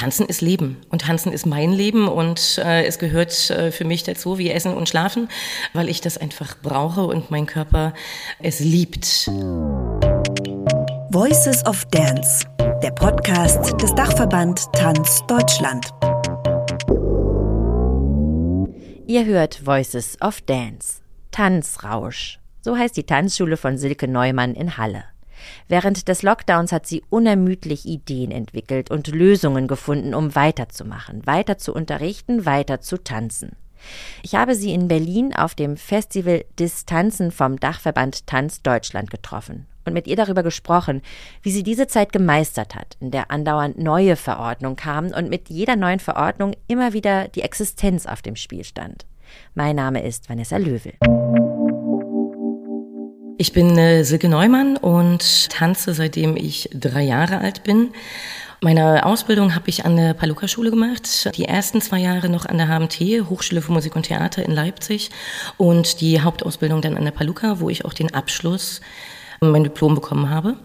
Tanzen ist Leben und Tanzen ist mein Leben und äh, es gehört äh, für mich dazu wie Essen und Schlafen, weil ich das einfach brauche und mein Körper es liebt. Voices of Dance, der Podcast des Dachverband Tanz Deutschland. Ihr hört Voices of Dance, Tanzrausch. So heißt die Tanzschule von Silke Neumann in Halle. Während des Lockdowns hat sie unermüdlich Ideen entwickelt und Lösungen gefunden, um weiterzumachen, weiter zu unterrichten, weiter zu tanzen. Ich habe sie in Berlin auf dem Festival Distanzen vom Dachverband Tanz Deutschland getroffen und mit ihr darüber gesprochen, wie sie diese Zeit gemeistert hat, in der andauernd neue Verordnungen kamen und mit jeder neuen Verordnung immer wieder die Existenz auf dem Spiel stand. Mein Name ist Vanessa Löwel. Ich bin äh, Silke Neumann und tanze seitdem ich drei Jahre alt bin. Meine Ausbildung habe ich an der Paluca-Schule gemacht, die ersten zwei Jahre noch an der HMT, Hochschule für Musik und Theater in Leipzig und die Hauptausbildung dann an der Paluca, wo ich auch den Abschluss, mein Diplom bekommen habe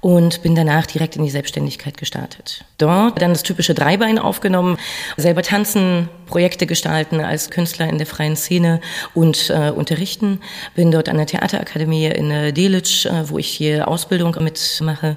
und bin danach direkt in die Selbstständigkeit gestartet. Dort dann das typische Dreibein aufgenommen, selber tanzen, Projekte gestalten als Künstler in der freien Szene und äh, unterrichten. Bin dort an der Theaterakademie in äh, Delitzsch, äh, wo ich hier Ausbildung mitmache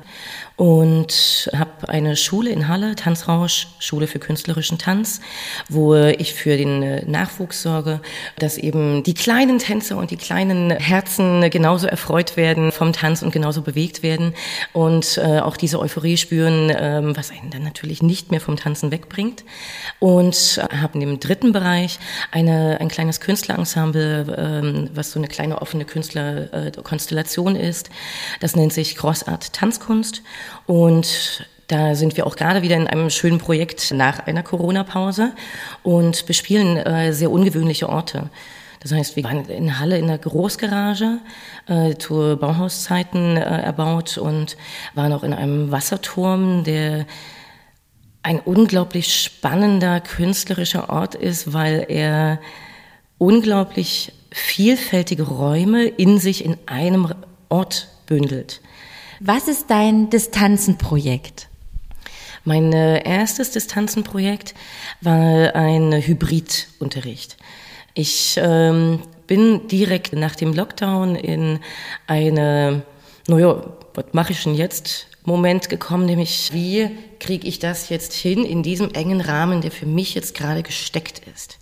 und habe eine Schule in Halle, Tanzrausch, Schule für künstlerischen Tanz, wo ich für den äh, Nachwuchs sorge, dass eben die kleinen Tänzer und die kleinen Herzen genauso erfreut werden vom Tanz und genauso bewegt werden und äh, auch diese Euphorie spüren, ähm, was einen dann natürlich nicht mehr vom Tanzen wegbringt. Und habe in dem dritten Bereich eine, ein kleines Künstlerensemble, ähm, was so eine kleine offene Künstlerkonstellation äh, ist. Das nennt sich Crossart Tanzkunst. Und da sind wir auch gerade wieder in einem schönen Projekt nach einer Corona-Pause und bespielen äh, sehr ungewöhnliche Orte. Das heißt, wir waren in Halle in der Großgarage, äh, zu Bauhauszeiten äh, erbaut und waren auch in einem Wasserturm, der ein unglaublich spannender künstlerischer Ort ist, weil er unglaublich vielfältige Räume in sich in einem Ort bündelt. Was ist dein Distanzenprojekt? Mein äh, erstes Distanzenprojekt war ein Hybridunterricht. Ich ähm, bin direkt nach dem Lockdown in eine, naja, was mache ich denn jetzt? Moment gekommen, nämlich wie kriege ich das jetzt hin in diesem engen Rahmen, der für mich jetzt gerade gesteckt ist.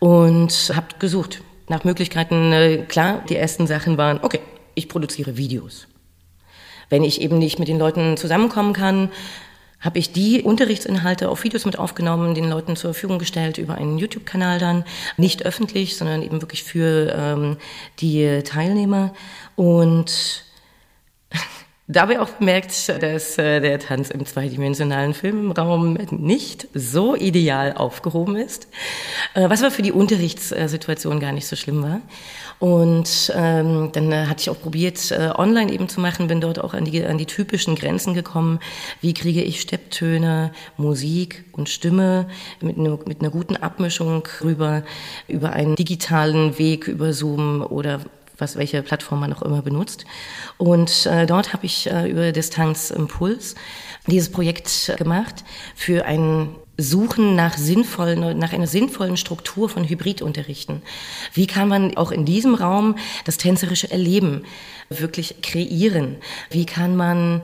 Und habe gesucht nach Möglichkeiten. Äh, klar, die ersten Sachen waren, okay, ich produziere Videos. Wenn ich eben nicht mit den Leuten zusammenkommen kann, habe ich die Unterrichtsinhalte auf Videos mit aufgenommen, den Leuten zur Verfügung gestellt über einen YouTube-Kanal dann, nicht öffentlich, sondern eben wirklich für ähm, die Teilnehmer und Dabei auch bemerkt, dass äh, der Tanz im zweidimensionalen Filmraum nicht so ideal aufgehoben ist, äh, was aber für die Unterrichtssituation gar nicht so schlimm war. Und ähm, dann hatte ich auch probiert, äh, online eben zu machen, bin dort auch an die, an die typischen Grenzen gekommen. Wie kriege ich Stepptöne, Musik und Stimme mit, ne, mit einer guten Abmischung rüber, über einen digitalen Weg, über Zoom oder was welche Plattform man auch immer benutzt. Und äh, dort habe ich äh, über Distanz Impuls dieses Projekt gemacht für ein Suchen nach sinnvollen, nach einer sinnvollen Struktur von Hybridunterrichten. Wie kann man auch in diesem Raum das tänzerische Erleben wirklich kreieren? Wie kann man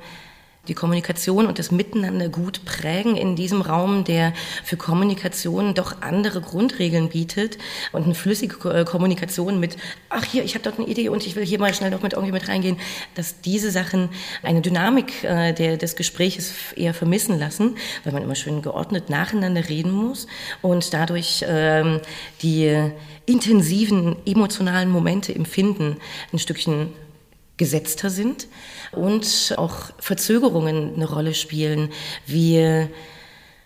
die Kommunikation und das Miteinander gut prägen in diesem Raum, der für Kommunikation doch andere Grundregeln bietet und eine flüssige äh, Kommunikation mit, ach hier, ich habe dort eine Idee und ich will hier mal schnell noch mit irgendwie mit reingehen, dass diese Sachen eine Dynamik äh, der, des Gespräches eher vermissen lassen, weil man immer schön geordnet nacheinander reden muss und dadurch ähm, die intensiven emotionalen Momente empfinden ein Stückchen gesetzter sind und auch Verzögerungen eine Rolle spielen, wie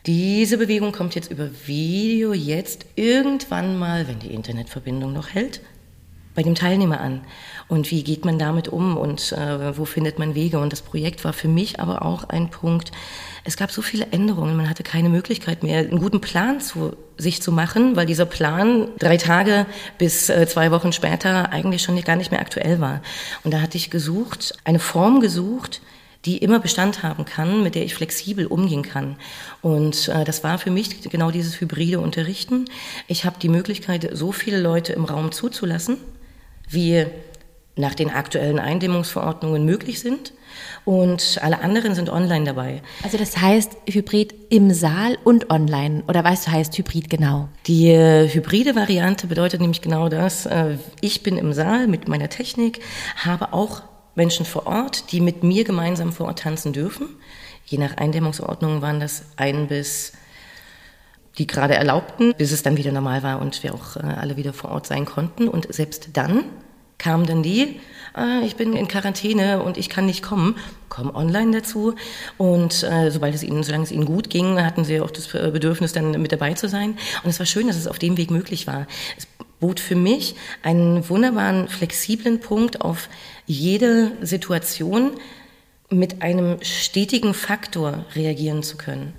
diese Bewegung kommt jetzt über Video jetzt irgendwann mal, wenn die Internetverbindung noch hält, bei dem Teilnehmer an. Und wie geht man damit um und äh, wo findet man Wege? Und das Projekt war für mich aber auch ein Punkt, es gab so viele Änderungen, man hatte keine Möglichkeit mehr, einen guten Plan zu sich zu machen, weil dieser Plan drei Tage bis äh, zwei Wochen später eigentlich schon gar nicht mehr aktuell war. Und da hatte ich gesucht, eine Form gesucht, die immer Bestand haben kann, mit der ich flexibel umgehen kann. Und äh, das war für mich genau dieses hybride Unterrichten. Ich habe die Möglichkeit, so viele Leute im Raum zuzulassen, wie nach den aktuellen Eindämmungsverordnungen möglich sind. Und alle anderen sind online dabei. Also das heißt Hybrid im Saal und online. Oder weißt du, heißt Hybrid genau? Die äh, hybride Variante bedeutet nämlich genau das. Äh, ich bin im Saal mit meiner Technik, habe auch Menschen vor Ort, die mit mir gemeinsam vor Ort tanzen dürfen. Je nach Eindämmungsordnung waren das ein bis die gerade erlaubten, bis es dann wieder normal war und wir auch äh, alle wieder vor Ort sein konnten. Und selbst dann kamen dann die, ah, ich bin in Quarantäne und ich kann nicht kommen, kommen online dazu. Und äh, sobald es ihnen, solange es ihnen gut ging, hatten sie auch das äh, Bedürfnis, dann mit dabei zu sein. Und es war schön, dass es auf dem Weg möglich war. Es bot für mich einen wunderbaren, flexiblen Punkt auf jede Situation mit einem stetigen Faktor reagieren zu können.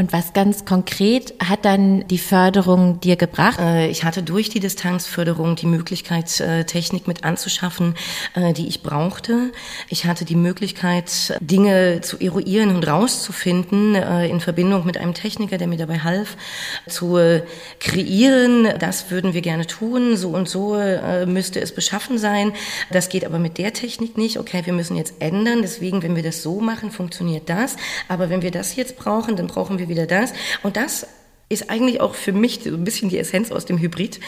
Und was ganz konkret hat dann die Förderung dir gebracht? Äh, ich hatte durch die Distanzförderung die Möglichkeit, äh, Technik mit anzuschaffen, äh, die ich brauchte. Ich hatte die Möglichkeit, Dinge zu eruieren und rauszufinden in Verbindung mit einem Techniker, der mir dabei half, zu kreieren. Das würden wir gerne tun. So und so müsste es beschaffen sein. Das geht aber mit der Technik nicht. Okay, wir müssen jetzt ändern. Deswegen, wenn wir das so machen, funktioniert das. Aber wenn wir das jetzt brauchen, dann brauchen wir wieder das. Und das ist eigentlich auch für mich so ein bisschen die Essenz aus dem Hybrid.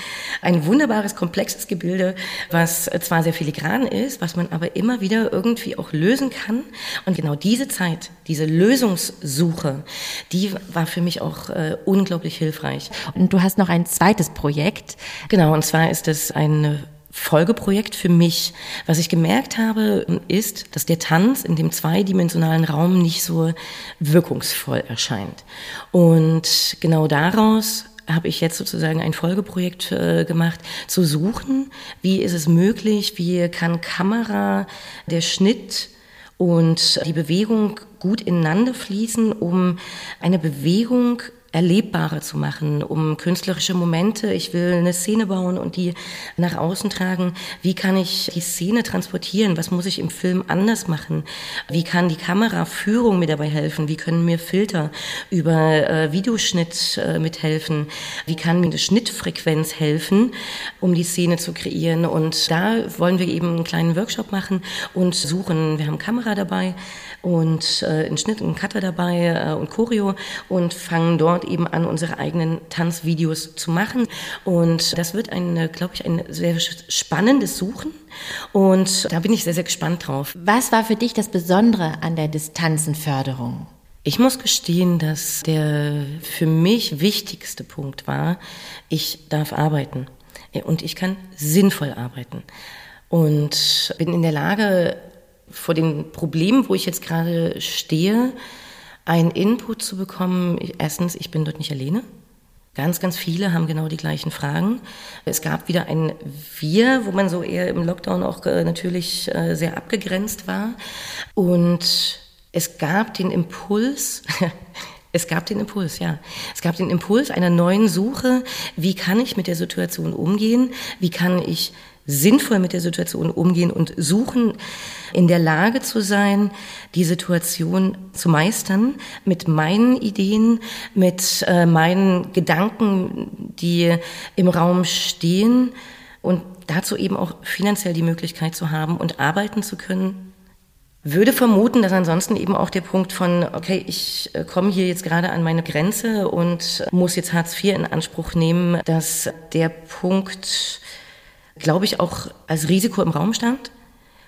Ein wunderbares, komplexes Gebilde, was zwar sehr filigran ist, was man aber immer wieder irgendwie auch lösen kann. Und genau diese Zeit, diese Lösungssuche, die war für mich auch äh, unglaublich hilfreich. Und du hast noch ein zweites Projekt. Genau, und zwar ist es eine Folgeprojekt für mich. Was ich gemerkt habe, ist, dass der Tanz in dem zweidimensionalen Raum nicht so wirkungsvoll erscheint. Und genau daraus habe ich jetzt sozusagen ein Folgeprojekt äh, gemacht, zu suchen, wie ist es möglich, wie kann Kamera, der Schnitt und die Bewegung gut ineinander fließen, um eine Bewegung erlebbarer zu machen, um künstlerische Momente. Ich will eine Szene bauen und die nach außen tragen. Wie kann ich die Szene transportieren? Was muss ich im Film anders machen? Wie kann die Kameraführung mir dabei helfen? Wie können mir Filter über äh, Videoschnitt äh, mithelfen? Wie kann mir eine Schnittfrequenz helfen, um die Szene zu kreieren? Und da wollen wir eben einen kleinen Workshop machen und suchen. Wir haben Kamera dabei und äh, einen Schnitt, einen Cutter dabei äh, und Choreo und fangen dort eben an, unsere eigenen Tanzvideos zu machen. Und das wird ein, glaube ich, ein sehr spannendes Suchen. Und da bin ich sehr, sehr gespannt drauf. Was war für dich das Besondere an der Distanzenförderung? Ich muss gestehen, dass der für mich wichtigste Punkt war, ich darf arbeiten und ich kann sinnvoll arbeiten und bin in der Lage, vor den Problemen, wo ich jetzt gerade stehe, einen Input zu bekommen. Erstens, ich bin dort nicht alleine. Ganz, ganz viele haben genau die gleichen Fragen. Es gab wieder ein Wir, wo man so eher im Lockdown auch äh, natürlich äh, sehr abgegrenzt war. Und es gab den Impuls, es gab den Impuls, ja. Es gab den Impuls einer neuen Suche. Wie kann ich mit der Situation umgehen? Wie kann ich sinnvoll mit der Situation umgehen und suchen, in der Lage zu sein, die Situation zu meistern mit meinen Ideen, mit äh, meinen Gedanken, die im Raum stehen und dazu eben auch finanziell die Möglichkeit zu haben und arbeiten zu können. Würde vermuten, dass ansonsten eben auch der Punkt von, okay, ich äh, komme hier jetzt gerade an meine Grenze und muss jetzt Hartz IV in Anspruch nehmen, dass der Punkt glaube ich, auch als Risiko im Raum stand.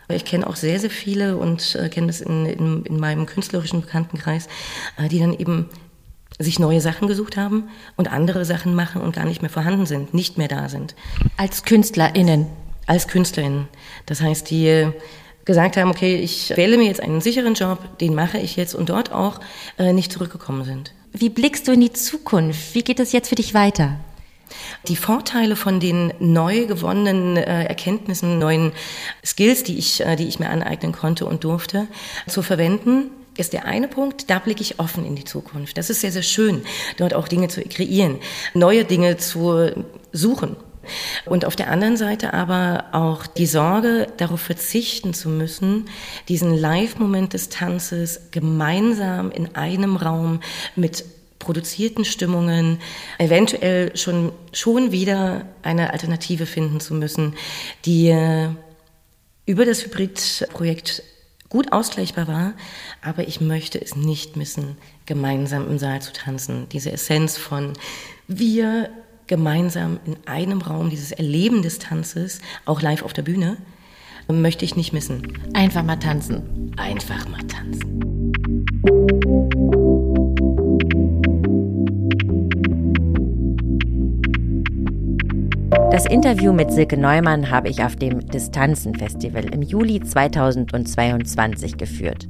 Ich kenne auch sehr, sehr viele und äh, kenne das in, in, in, meinem künstlerischen Bekanntenkreis, äh, die dann eben sich neue Sachen gesucht haben und andere Sachen machen und gar nicht mehr vorhanden sind, nicht mehr da sind. Als KünstlerInnen? Als KünstlerInnen. Das heißt, die gesagt haben, okay, ich wähle mir jetzt einen sicheren Job, den mache ich jetzt und dort auch äh, nicht zurückgekommen sind. Wie blickst du in die Zukunft? Wie geht es jetzt für dich weiter? Die Vorteile von den neu gewonnenen äh, Erkenntnissen, neuen Skills, die ich, äh, die ich mir aneignen konnte und durfte, zu verwenden, ist der eine Punkt, da blicke ich offen in die Zukunft. Das ist sehr, sehr schön, dort auch Dinge zu kreieren, neue Dinge zu suchen. Und auf der anderen Seite aber auch die Sorge, darauf verzichten zu müssen, diesen Live-Moment des Tanzes gemeinsam in einem Raum mit produzierten Stimmungen eventuell schon, schon wieder eine Alternative finden zu müssen, die äh, über das Hybrid-Projekt gut ausgleichbar war, aber ich möchte es nicht missen, gemeinsam im Saal zu tanzen. Diese Essenz von wir gemeinsam in einem Raum, dieses Erleben des Tanzes, auch live auf der Bühne, möchte ich nicht missen. Einfach mal tanzen. Einfach mal tanzen. Das Interview mit Silke Neumann habe ich auf dem Distanzen-Festival im Juli 2022 geführt.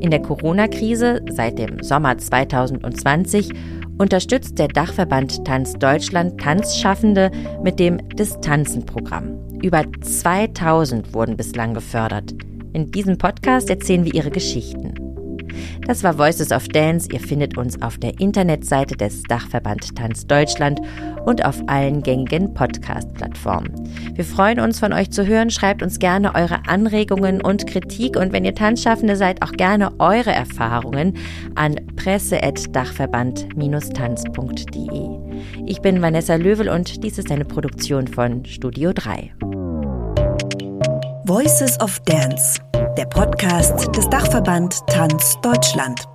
In der Corona-Krise seit dem Sommer 2020 unterstützt der Dachverband Tanz Deutschland Tanzschaffende mit dem Distanzenprogramm. Über 2000 wurden bislang gefördert. In diesem Podcast erzählen wir ihre Geschichten. Das war Voices of Dance. Ihr findet uns auf der Internetseite des Dachverband Tanz Deutschland und auf allen gängigen Podcast-Plattformen. Wir freuen uns, von euch zu hören. Schreibt uns gerne eure Anregungen und Kritik und wenn ihr Tanzschaffende seid, auch gerne eure Erfahrungen an presse.dachverband-tanz.de. Ich bin Vanessa Löwel und dies ist eine Produktion von Studio 3. Voices of Dance, der Podcast des Dachverband Tanz Deutschland.